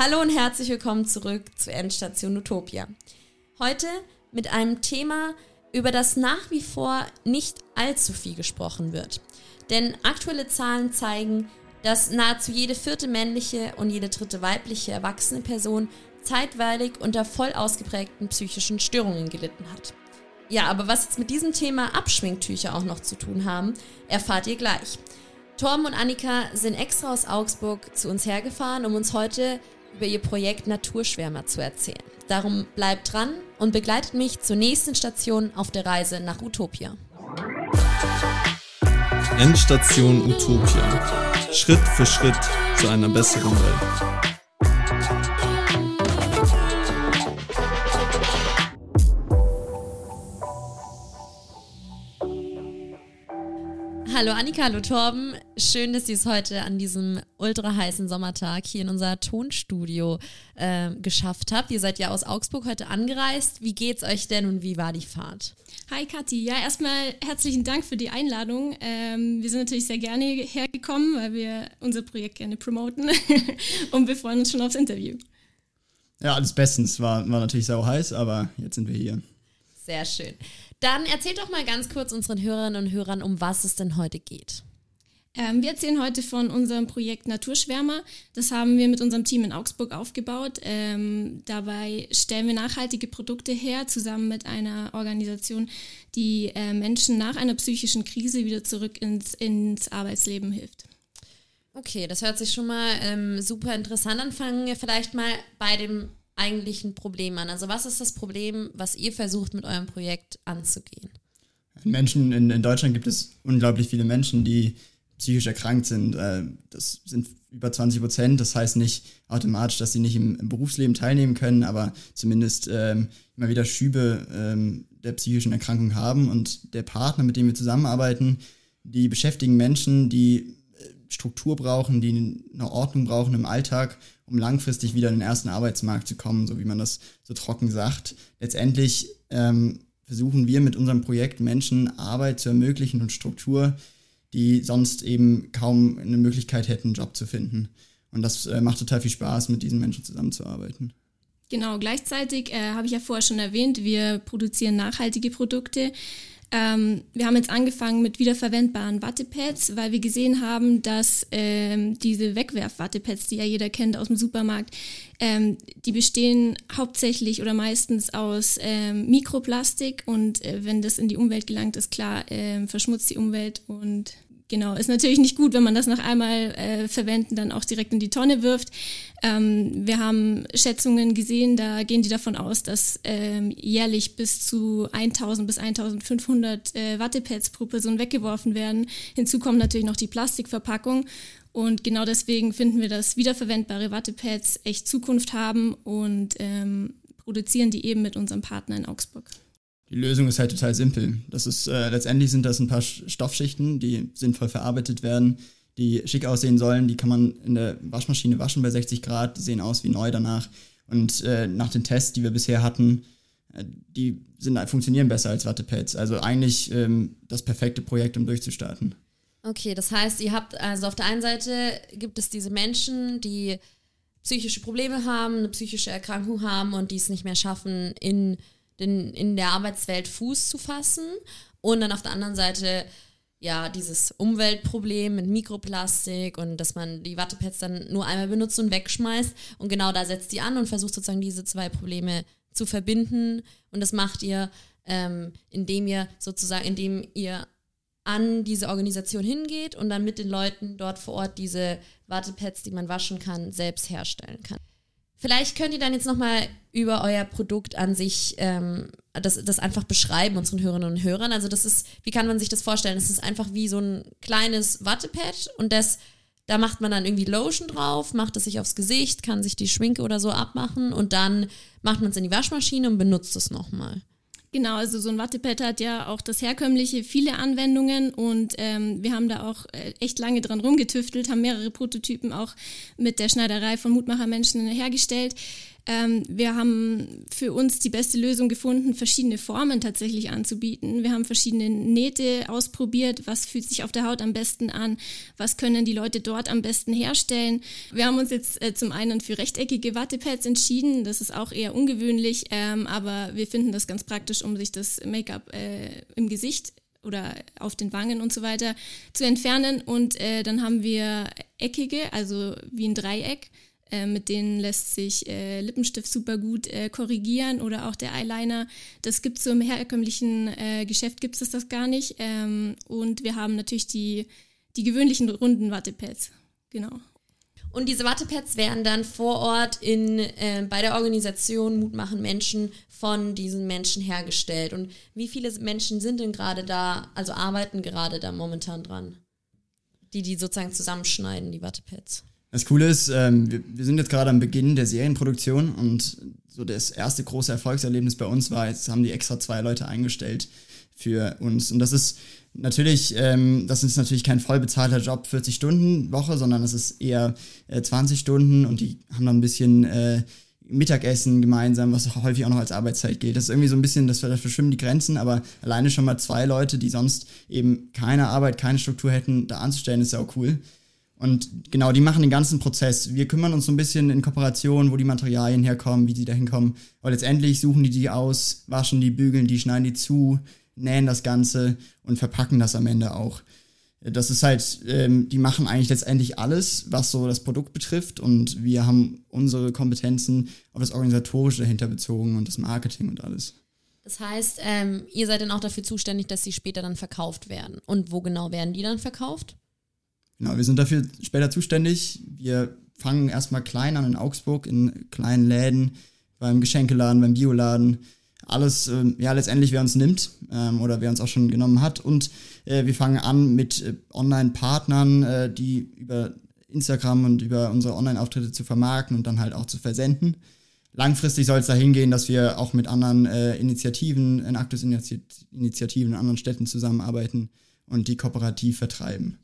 Hallo und herzlich willkommen zurück zu Endstation Utopia. Heute mit einem Thema, über das nach wie vor nicht allzu viel gesprochen wird. Denn aktuelle Zahlen zeigen, dass nahezu jede vierte männliche und jede dritte weibliche erwachsene Person zeitweilig unter voll ausgeprägten psychischen Störungen gelitten hat. Ja, aber was jetzt mit diesem Thema Abschminktücher auch noch zu tun haben, erfahrt ihr gleich. Torben und Annika sind extra aus Augsburg zu uns hergefahren, um uns heute über ihr Projekt Naturschwärmer zu erzählen. Darum bleibt dran und begleitet mich zur nächsten Station auf der Reise nach Utopia. Endstation Utopia. Schritt für Schritt zu einer besseren Welt. Hallo Annika, hallo Torben. Schön, dass Sie es heute an diesem ultra heißen Sommertag hier in unser Tonstudio äh, geschafft habt. Ihr seid ja aus Augsburg heute angereist. Wie geht's euch denn und wie war die Fahrt? Hi Kathi, ja erstmal herzlichen Dank für die Einladung. Ähm, wir sind natürlich sehr gerne hergekommen, weil wir unser Projekt gerne promoten und wir freuen uns schon aufs Interview. Ja, alles bestens. War, war natürlich sau heiß, aber jetzt sind wir hier. Sehr schön. Dann erzähl doch mal ganz kurz unseren Hörerinnen und Hörern, um was es denn heute geht. Ähm, wir erzählen heute von unserem Projekt Naturschwärmer. Das haben wir mit unserem Team in Augsburg aufgebaut. Ähm, dabei stellen wir nachhaltige Produkte her, zusammen mit einer Organisation, die äh, Menschen nach einer psychischen Krise wieder zurück ins, ins Arbeitsleben hilft. Okay, das hört sich schon mal ähm, super interessant an. Fangen wir vielleicht mal bei dem eigentlichen Problem an? Also was ist das Problem, was ihr versucht mit eurem Projekt anzugehen? Menschen in, in Deutschland gibt es unglaublich viele Menschen, die psychisch erkrankt sind. Äh, das sind über 20 Prozent. Das heißt nicht automatisch, dass sie nicht im, im Berufsleben teilnehmen können, aber zumindest ähm, immer wieder Schübe ähm, der psychischen Erkrankung haben. Und der Partner, mit dem wir zusammenarbeiten, die beschäftigen Menschen, die Struktur brauchen, die eine Ordnung brauchen im Alltag, um langfristig wieder in den ersten Arbeitsmarkt zu kommen, so wie man das so trocken sagt. Letztendlich ähm, versuchen wir mit unserem Projekt Menschen Arbeit zu ermöglichen und Struktur, die sonst eben kaum eine Möglichkeit hätten, einen Job zu finden. Und das äh, macht total viel Spaß, mit diesen Menschen zusammenzuarbeiten. Genau, gleichzeitig äh, habe ich ja vorher schon erwähnt, wir produzieren nachhaltige Produkte. Ähm, wir haben jetzt angefangen mit wiederverwendbaren Wattepads, weil wir gesehen haben, dass ähm, diese Wegwerf-Wattepads, die ja jeder kennt aus dem Supermarkt, ähm, die bestehen hauptsächlich oder meistens aus ähm, Mikroplastik. Und äh, wenn das in die Umwelt gelangt, ist klar, äh, verschmutzt die Umwelt und Genau, ist natürlich nicht gut, wenn man das nach einmal äh, verwenden dann auch direkt in die Tonne wirft. Ähm, wir haben Schätzungen gesehen, da gehen die davon aus, dass ähm, jährlich bis zu 1000 bis 1500 äh, Wattepads pro Person weggeworfen werden. Hinzu kommt natürlich noch die Plastikverpackung. Und genau deswegen finden wir, dass wiederverwendbare Wattepads echt Zukunft haben und ähm, produzieren die eben mit unserem Partner in Augsburg. Die Lösung ist halt total simpel. Das ist äh, letztendlich sind das ein paar Stoffschichten, die sinnvoll verarbeitet werden, die schick aussehen sollen. Die kann man in der Waschmaschine waschen bei 60 Grad. Die sehen aus wie neu danach. Und äh, nach den Tests, die wir bisher hatten, äh, die sind, funktionieren besser als Wattepads. Also eigentlich ähm, das perfekte Projekt, um durchzustarten. Okay, das heißt, ihr habt also auf der einen Seite gibt es diese Menschen, die psychische Probleme haben, eine psychische Erkrankung haben und die es nicht mehr schaffen, in den, in der Arbeitswelt Fuß zu fassen und dann auf der anderen Seite ja, dieses Umweltproblem mit Mikroplastik und dass man die Wattepads dann nur einmal benutzt und wegschmeißt. Und genau da setzt die an und versucht sozusagen diese zwei Probleme zu verbinden. Und das macht ihr, ähm, indem ihr sozusagen, indem ihr an diese Organisation hingeht und dann mit den Leuten dort vor Ort diese Wattepads, die man waschen kann, selbst herstellen kann. Vielleicht könnt ihr dann jetzt nochmal über euer Produkt an sich ähm, das, das einfach beschreiben, unseren Hörerinnen und Hörern. Also das ist, wie kann man sich das vorstellen? Es ist einfach wie so ein kleines Wattepad und das, da macht man dann irgendwie Lotion drauf, macht es sich aufs Gesicht, kann sich die Schminke oder so abmachen und dann macht man es in die Waschmaschine und benutzt es nochmal. Genau, also so ein Wattepad hat ja auch das herkömmliche viele Anwendungen und ähm, wir haben da auch äh, echt lange dran rumgetüftelt, haben mehrere Prototypen auch mit der Schneiderei von Mutmachermenschen hergestellt. Ähm, wir haben für uns die beste Lösung gefunden, verschiedene Formen tatsächlich anzubieten. Wir haben verschiedene Nähte ausprobiert, was fühlt sich auf der Haut am besten an, was können die Leute dort am besten herstellen. Wir haben uns jetzt äh, zum einen für rechteckige Wattepads entschieden, das ist auch eher ungewöhnlich, ähm, aber wir finden das ganz praktisch, um sich das Make-up äh, im Gesicht oder auf den Wangen und so weiter zu entfernen. Und äh, dann haben wir eckige, also wie ein Dreieck. Äh, mit denen lässt sich äh, Lippenstift super gut äh, korrigieren oder auch der Eyeliner. Das gibt es so im herkömmlichen äh, Geschäft, gibt es das gar nicht. Ähm, und wir haben natürlich die, die gewöhnlichen runden Wattepads. Genau. Und diese Wattepads werden dann vor Ort in, äh, bei der Organisation Mut machen Menschen von diesen Menschen hergestellt. Und wie viele Menschen sind denn gerade da, also arbeiten gerade da momentan dran? Die, die sozusagen zusammenschneiden, die Wattepads. Das Coole ist, ähm, wir, wir, sind jetzt gerade am Beginn der Serienproduktion und so das erste große Erfolgserlebnis bei uns war, jetzt haben die extra zwei Leute eingestellt für uns. Und das ist natürlich, ähm, das ist natürlich kein voll bezahlter Job, 40 Stunden Woche, sondern das ist eher äh, 20 Stunden und die haben dann ein bisschen äh, Mittagessen gemeinsam, was häufig auch noch als Arbeitszeit gilt. Das ist irgendwie so ein bisschen, das, das verschwimmen die Grenzen, aber alleine schon mal zwei Leute, die sonst eben keine Arbeit, keine Struktur hätten, da anzustellen, ist ja auch cool. Und genau, die machen den ganzen Prozess. Wir kümmern uns so ein bisschen in Kooperation, wo die Materialien herkommen, wie die da hinkommen. Aber letztendlich suchen die die aus, waschen die, bügeln die, schneiden die zu, nähen das Ganze und verpacken das am Ende auch. Das ist halt, ähm, die machen eigentlich letztendlich alles, was so das Produkt betrifft. Und wir haben unsere Kompetenzen auf das Organisatorische dahinter bezogen und das Marketing und alles. Das heißt, ähm, ihr seid dann auch dafür zuständig, dass sie später dann verkauft werden. Und wo genau werden die dann verkauft? Genau, wir sind dafür später zuständig. Wir fangen erstmal klein an in Augsburg, in kleinen Läden, beim Geschenkeladen, beim Bioladen. Alles, äh, ja, letztendlich, wer uns nimmt ähm, oder wer uns auch schon genommen hat. Und äh, wir fangen an mit äh, Online-Partnern, äh, die über Instagram und über unsere Online-Auftritte zu vermarkten und dann halt auch zu versenden. Langfristig soll es dahin gehen, dass wir auch mit anderen äh, Initiativen, in Aktus-Initiativen in anderen Städten zusammenarbeiten und die kooperativ vertreiben.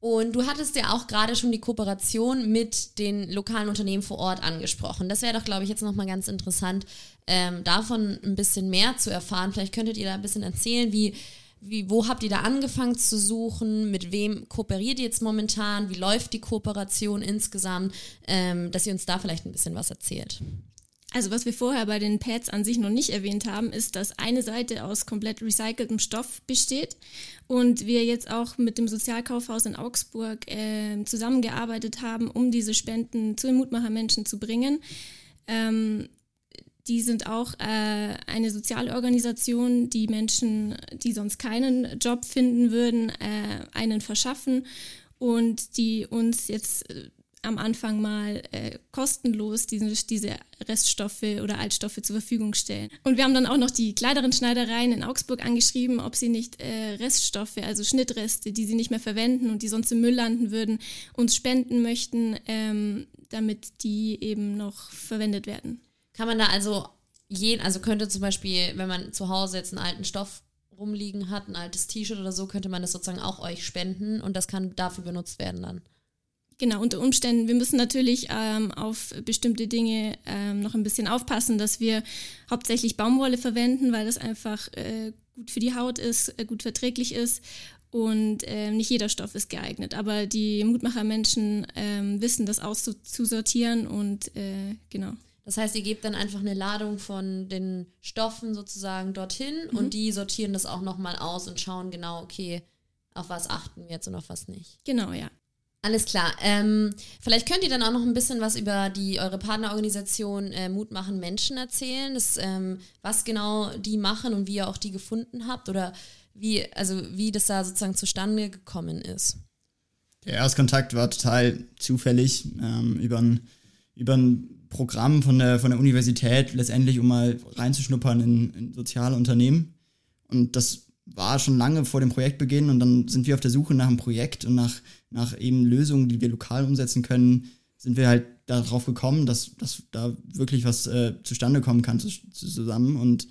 Und du hattest ja auch gerade schon die Kooperation mit den lokalen Unternehmen vor Ort angesprochen. Das wäre doch, glaube ich, jetzt nochmal ganz interessant, ähm, davon ein bisschen mehr zu erfahren. Vielleicht könntet ihr da ein bisschen erzählen, wie, wie, wo habt ihr da angefangen zu suchen? Mit wem kooperiert ihr jetzt momentan? Wie läuft die Kooperation insgesamt? Ähm, dass ihr uns da vielleicht ein bisschen was erzählt. Also was wir vorher bei den Pads an sich noch nicht erwähnt haben, ist, dass eine Seite aus komplett recyceltem Stoff besteht und wir jetzt auch mit dem Sozialkaufhaus in Augsburg äh, zusammengearbeitet haben, um diese Spenden zu den Mutmachermenschen zu bringen. Ähm, die sind auch äh, eine Sozialorganisation, die Menschen, die sonst keinen Job finden würden, äh, einen verschaffen und die uns jetzt äh, am Anfang mal äh, kostenlos diesen, diese Reststoffe oder Altstoffe zur Verfügung stellen. Und wir haben dann auch noch die kleineren Schneidereien in Augsburg angeschrieben, ob sie nicht äh, Reststoffe, also Schnittreste, die sie nicht mehr verwenden und die sonst im Müll landen würden, uns spenden möchten, ähm, damit die eben noch verwendet werden. Kann man da also jeden, also könnte zum Beispiel, wenn man zu Hause jetzt einen alten Stoff rumliegen hat, ein altes T-Shirt oder so, könnte man das sozusagen auch euch spenden und das kann dafür benutzt werden dann. Genau, unter Umständen. Wir müssen natürlich ähm, auf bestimmte Dinge ähm, noch ein bisschen aufpassen, dass wir hauptsächlich Baumwolle verwenden, weil das einfach äh, gut für die Haut ist, äh, gut verträglich ist und äh, nicht jeder Stoff ist geeignet. Aber die Mutmachermenschen ähm, wissen das auszusortieren und äh, genau. Das heißt, ihr gebt dann einfach eine Ladung von den Stoffen sozusagen dorthin mhm. und die sortieren das auch nochmal aus und schauen genau, okay, auf was achten wir jetzt und auf was nicht. Genau, ja. Alles klar. Ähm, vielleicht könnt ihr dann auch noch ein bisschen was über die eure Partnerorganisation äh, Mut machen Menschen erzählen, das, ähm, was genau die machen und wie ihr auch die gefunden habt oder wie, also wie das da sozusagen zustande gekommen ist. Der Erstkontakt war total zufällig ähm, über ein, über ein Programm von der, von der Universität, letztendlich, um mal reinzuschnuppern in, in soziale Unternehmen. Und das war schon lange vor dem Projektbeginn und dann sind wir auf der Suche nach einem Projekt und nach, nach eben Lösungen, die wir lokal umsetzen können, sind wir halt darauf gekommen, dass, dass da wirklich was äh, zustande kommen kann zusammen. Und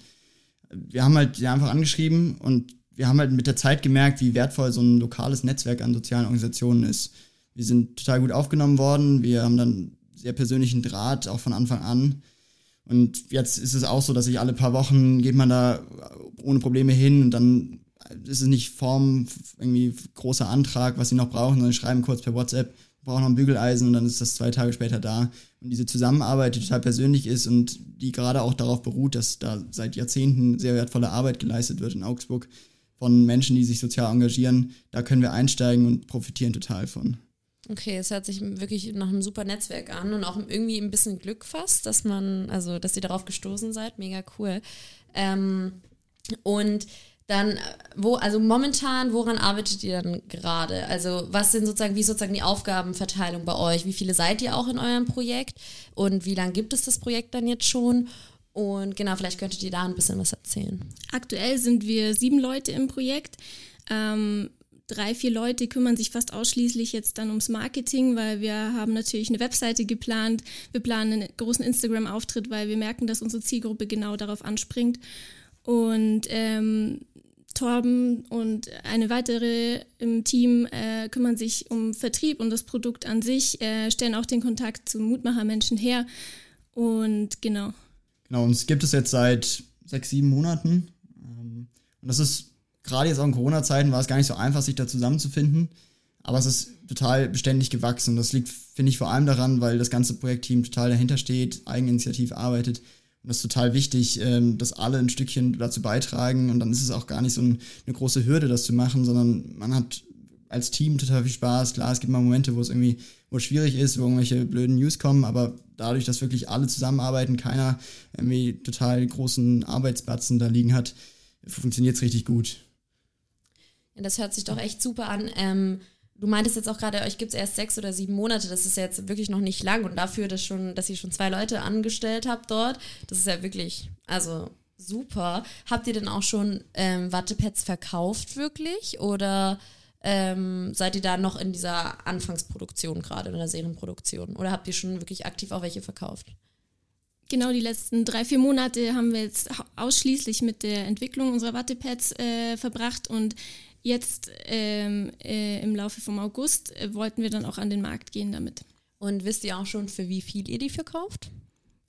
wir haben halt einfach angeschrieben und wir haben halt mit der Zeit gemerkt, wie wertvoll so ein lokales Netzwerk an sozialen Organisationen ist. Wir sind total gut aufgenommen worden. Wir haben dann sehr persönlichen Draht, auch von Anfang an. Und jetzt ist es auch so, dass ich alle paar Wochen geht man da ohne Probleme hin und dann ist es nicht Form, irgendwie großer Antrag, was sie noch brauchen, sondern schreiben kurz per WhatsApp, brauchen noch ein Bügeleisen und dann ist das zwei Tage später da. Und diese Zusammenarbeit, die total persönlich ist und die gerade auch darauf beruht, dass da seit Jahrzehnten sehr wertvolle Arbeit geleistet wird in Augsburg von Menschen, die sich sozial engagieren, da können wir einsteigen und profitieren total von. Okay, es hört sich wirklich nach einem super Netzwerk an und auch irgendwie ein bisschen Glück fast, dass man, also dass ihr darauf gestoßen seid. Mega cool. Ähm, und dann, wo, also momentan, woran arbeitet ihr dann gerade? Also, was sind sozusagen, wie ist sozusagen die Aufgabenverteilung bei euch? Wie viele seid ihr auch in eurem Projekt? Und wie lange gibt es das Projekt dann jetzt schon? Und genau, vielleicht könntet ihr da ein bisschen was erzählen. Aktuell sind wir sieben Leute im Projekt. Ähm, drei, vier Leute kümmern sich fast ausschließlich jetzt dann ums Marketing, weil wir haben natürlich eine Webseite geplant. Wir planen einen großen Instagram-Auftritt, weil wir merken, dass unsere Zielgruppe genau darauf anspringt. Und ähm, Torben und eine weitere im Team äh, kümmern sich um Vertrieb und das Produkt an sich, äh, stellen auch den Kontakt zu Mutmachermenschen her. Und genau. Genau, uns gibt es jetzt seit sechs, sieben Monaten. Ähm, und das ist gerade jetzt auch in Corona-Zeiten war es gar nicht so einfach, sich da zusammenzufinden. Aber es ist total beständig gewachsen. Das liegt, finde ich, vor allem daran, weil das ganze Projektteam total dahinter steht, Eigeninitiativ arbeitet und das ist total wichtig, ähm, dass alle ein Stückchen dazu beitragen. Und dann ist es auch gar nicht so ein, eine große Hürde, das zu machen, sondern man hat als Team total viel Spaß. Klar, es gibt mal Momente, wo es irgendwie wo es schwierig ist, wo irgendwelche blöden News kommen, aber dadurch, dass wirklich alle zusammenarbeiten, keiner irgendwie total großen Arbeitsbatzen da liegen hat, funktioniert es richtig gut. Das hört sich doch echt super an. Ähm, Du meintest jetzt auch gerade, euch gibt es erst sechs oder sieben Monate. Das ist ja jetzt wirklich noch nicht lang. Und dafür, dass, schon, dass ihr schon zwei Leute angestellt habt dort, das ist ja wirklich, also super. Habt ihr denn auch schon ähm, Wattepads verkauft wirklich? Oder ähm, seid ihr da noch in dieser Anfangsproduktion gerade, in der Serienproduktion? Oder habt ihr schon wirklich aktiv auch welche verkauft? Genau, die letzten drei, vier Monate haben wir jetzt ausschließlich mit der Entwicklung unserer Wattepads äh, verbracht und Jetzt ähm, äh, im Laufe vom August äh, wollten wir dann auch an den Markt gehen damit. Und wisst ihr auch schon, für wie viel ihr die verkauft?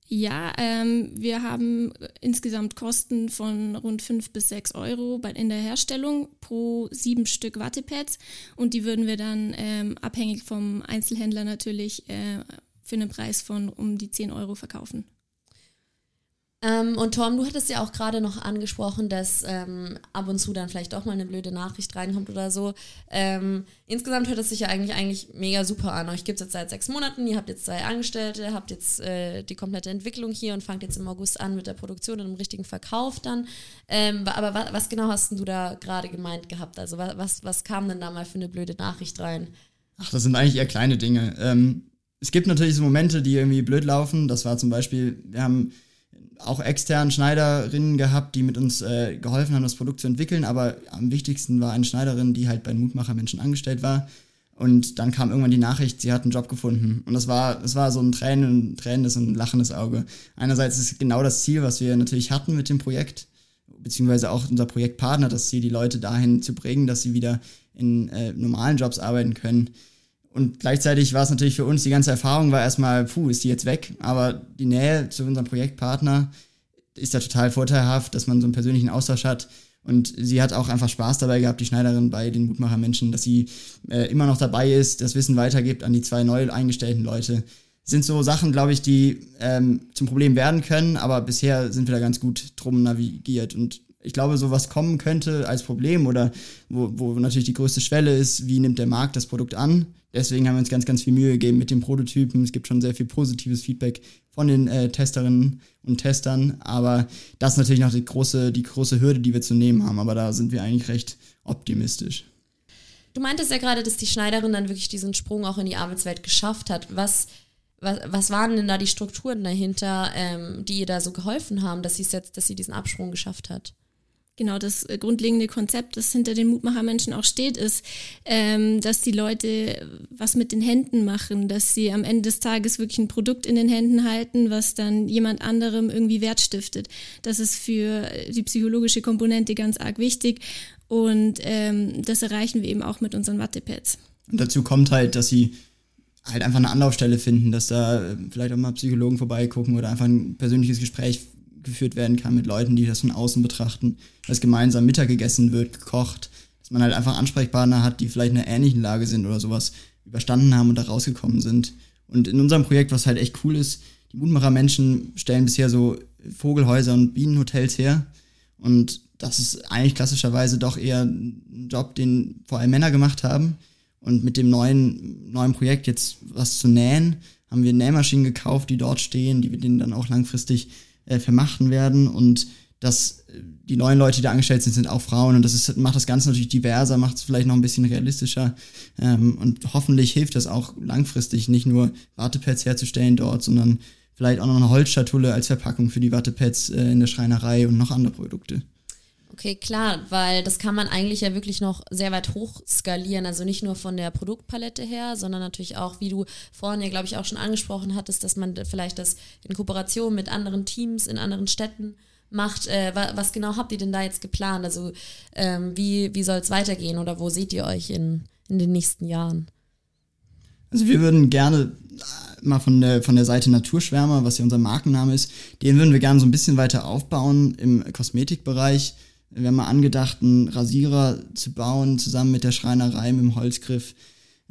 Ja, ähm, wir haben insgesamt Kosten von rund 5 bis 6 Euro in der Herstellung pro sieben Stück Wattepads und die würden wir dann ähm, abhängig vom Einzelhändler natürlich äh, für einen Preis von um die 10 Euro verkaufen. Ähm, und Tom, du hattest ja auch gerade noch angesprochen, dass ähm, ab und zu dann vielleicht doch mal eine blöde Nachricht reinkommt oder so. Ähm, insgesamt hört es sich ja eigentlich, eigentlich mega super an. Euch gibt es jetzt seit sechs Monaten, ihr habt jetzt zwei Angestellte, habt jetzt äh, die komplette Entwicklung hier und fangt jetzt im August an mit der Produktion und dem richtigen Verkauf dann. Ähm, aber was, was, genau hast du da gerade gemeint gehabt? Also was, was kam denn da mal für eine blöde Nachricht rein? Ach, das sind eigentlich eher kleine Dinge. Ähm, es gibt natürlich so Momente, die irgendwie blöd laufen. Das war zum Beispiel, wir haben auch externen Schneiderinnen gehabt, die mit uns äh, geholfen haben, das Produkt zu entwickeln. Aber am wichtigsten war eine Schneiderin, die halt bei Mutmachermenschen angestellt war. Und dann kam irgendwann die Nachricht, sie hat einen Job gefunden. Und das war, das war so ein Tränen, tränendes und lachendes Auge. Einerseits ist genau das Ziel, was wir natürlich hatten mit dem Projekt, beziehungsweise auch unser Projektpartner, das Ziel, die Leute dahin zu bringen, dass sie wieder in äh, normalen Jobs arbeiten können. Und gleichzeitig war es natürlich für uns, die ganze Erfahrung war erstmal, puh, ist die jetzt weg? Aber die Nähe zu unserem Projektpartner ist ja total vorteilhaft, dass man so einen persönlichen Austausch hat. Und sie hat auch einfach Spaß dabei gehabt, die Schneiderin bei den Mutmachermenschen, dass sie äh, immer noch dabei ist, das Wissen weitergibt an die zwei neu eingestellten Leute. sind so Sachen, glaube ich, die ähm, zum Problem werden können, aber bisher sind wir da ganz gut drum navigiert. Und ich glaube, so was kommen könnte als Problem oder wo, wo natürlich die größte Schwelle ist, wie nimmt der Markt das Produkt an? Deswegen haben wir uns ganz, ganz viel Mühe gegeben mit den Prototypen. Es gibt schon sehr viel positives Feedback von den äh, Testerinnen und Testern. Aber das ist natürlich noch die große, die große Hürde, die wir zu nehmen haben. Aber da sind wir eigentlich recht optimistisch. Du meintest ja gerade, dass die Schneiderin dann wirklich diesen Sprung auch in die Arbeitswelt geschafft hat. Was, was, was waren denn da die Strukturen dahinter, ähm, die ihr da so geholfen haben, dass, jetzt, dass sie diesen Absprung geschafft hat? Genau das äh, grundlegende Konzept, das hinter den Mutmachermenschen auch steht, ist, ähm, dass die Leute was mit den Händen machen, dass sie am Ende des Tages wirklich ein Produkt in den Händen halten, was dann jemand anderem irgendwie Wert stiftet. Das ist für die psychologische Komponente ganz arg wichtig und ähm, das erreichen wir eben auch mit unseren Wattepads. Und dazu kommt halt, dass sie halt einfach eine Anlaufstelle finden, dass da äh, vielleicht auch mal Psychologen vorbeigucken oder einfach ein persönliches Gespräch geführt werden kann mit Leuten, die das von außen betrachten, dass gemeinsam Mittag gegessen wird, gekocht, dass man halt einfach Ansprechpartner hat, die vielleicht in einer ähnlichen Lage sind oder sowas überstanden haben und da rausgekommen sind. Und in unserem Projekt, was halt echt cool ist, die Mutmacher-Menschen stellen bisher so Vogelhäuser und Bienenhotels her. Und das ist eigentlich klassischerweise doch eher ein Job, den vor allem Männer gemacht haben. Und mit dem neuen, neuen Projekt jetzt was zu nähen, haben wir Nähmaschinen gekauft, die dort stehen, die wir denen dann auch langfristig äh, vermachten werden. Und dass äh, die neuen Leute, die da angestellt sind, sind auch Frauen und das ist, macht das Ganze natürlich diverser, macht es vielleicht noch ein bisschen realistischer ähm, und hoffentlich hilft das auch langfristig, nicht nur Wartepads herzustellen dort, sondern vielleicht auch noch eine Holzschatulle als Verpackung für die Wartepads äh, in der Schreinerei und noch andere Produkte. Okay, klar, weil das kann man eigentlich ja wirklich noch sehr weit hoch skalieren. Also nicht nur von der Produktpalette her, sondern natürlich auch, wie du vorhin ja, glaube ich, auch schon angesprochen hattest, dass man vielleicht das in Kooperation mit anderen Teams in anderen Städten macht. Äh, was genau habt ihr denn da jetzt geplant? Also ähm, wie, wie soll es weitergehen oder wo seht ihr euch in, in den nächsten Jahren? Also wir würden gerne äh, mal von der, von der Seite Naturschwärmer, was ja unser Markenname ist, den würden wir gerne so ein bisschen weiter aufbauen im Kosmetikbereich. Wir haben mal angedacht, einen Rasierer zu bauen, zusammen mit der Schreinerei, mit dem Holzgriff.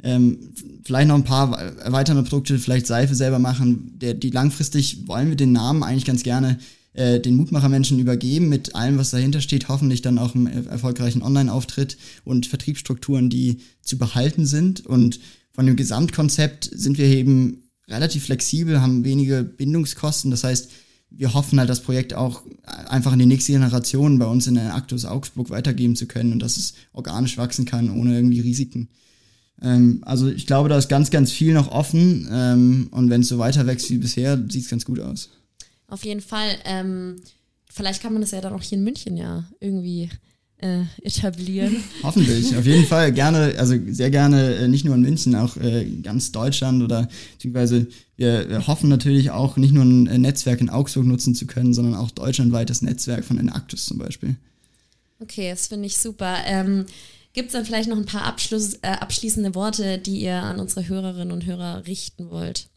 Ähm, vielleicht noch ein paar erweiternde Produkte, vielleicht Seife selber machen. Der, die langfristig wollen wir den Namen eigentlich ganz gerne äh, den Mutmachermenschen übergeben mit allem, was dahinter steht, hoffentlich dann auch einen erfolgreichen Online-Auftritt und Vertriebsstrukturen, die zu behalten sind. Und von dem Gesamtkonzept sind wir eben relativ flexibel, haben wenige Bindungskosten. Das heißt, wir hoffen halt, das Projekt auch einfach in die nächste Generation bei uns in der Actus Augsburg weitergeben zu können und dass es organisch wachsen kann, ohne irgendwie Risiken. Ähm, also ich glaube, da ist ganz, ganz viel noch offen ähm, und wenn es so weiter wächst wie bisher, sieht es ganz gut aus. Auf jeden Fall. Ähm, vielleicht kann man das ja dann auch hier in München ja irgendwie äh, etablieren. Hoffentlich, auf jeden Fall gerne, also sehr gerne äh, nicht nur in München, auch äh, ganz Deutschland oder beziehungsweise wir, wir, hoffen natürlich auch nicht nur ein äh, Netzwerk in Augsburg nutzen zu können, sondern auch deutschlandweites Netzwerk von Enactus zum Beispiel. Okay, das finde ich super. Ähm, Gibt es dann vielleicht noch ein paar Abschluss, äh, abschließende Worte, die ihr an unsere Hörerinnen und Hörer richten wollt?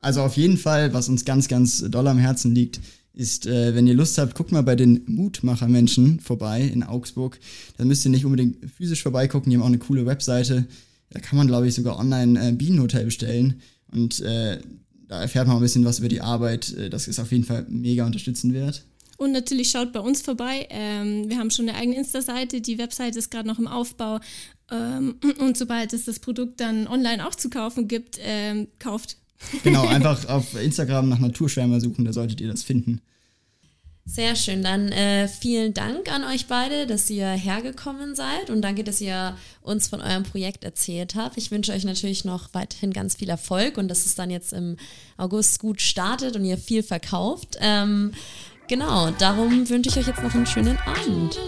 Also auf jeden Fall, was uns ganz, ganz doll am Herzen liegt, ist, äh, wenn ihr Lust habt, guckt mal bei den Mutmacher-Menschen vorbei in Augsburg. Da müsst ihr nicht unbedingt physisch vorbeigucken, die haben auch eine coole Webseite. Da kann man, glaube ich, sogar online äh, Bienenhotel bestellen. Und äh, da erfährt man ein bisschen was über die Arbeit. Äh, das ist auf jeden Fall mega unterstützend wert. Und natürlich schaut bei uns vorbei. Ähm, wir haben schon eine eigene Insta-Seite. Die Webseite ist gerade noch im Aufbau. Ähm, und sobald es das Produkt dann online auch zu kaufen gibt, ähm, kauft Genau, einfach auf Instagram nach Naturschwärmer suchen, da solltet ihr das finden. Sehr schön. Dann äh, vielen Dank an euch beide, dass ihr hergekommen seid und danke, dass ihr uns von eurem Projekt erzählt habt. Ich wünsche euch natürlich noch weiterhin ganz viel Erfolg und dass es dann jetzt im August gut startet und ihr viel verkauft. Ähm, genau, darum wünsche ich euch jetzt noch einen schönen Abend.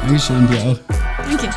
Dankeschön, dir auch. Danke.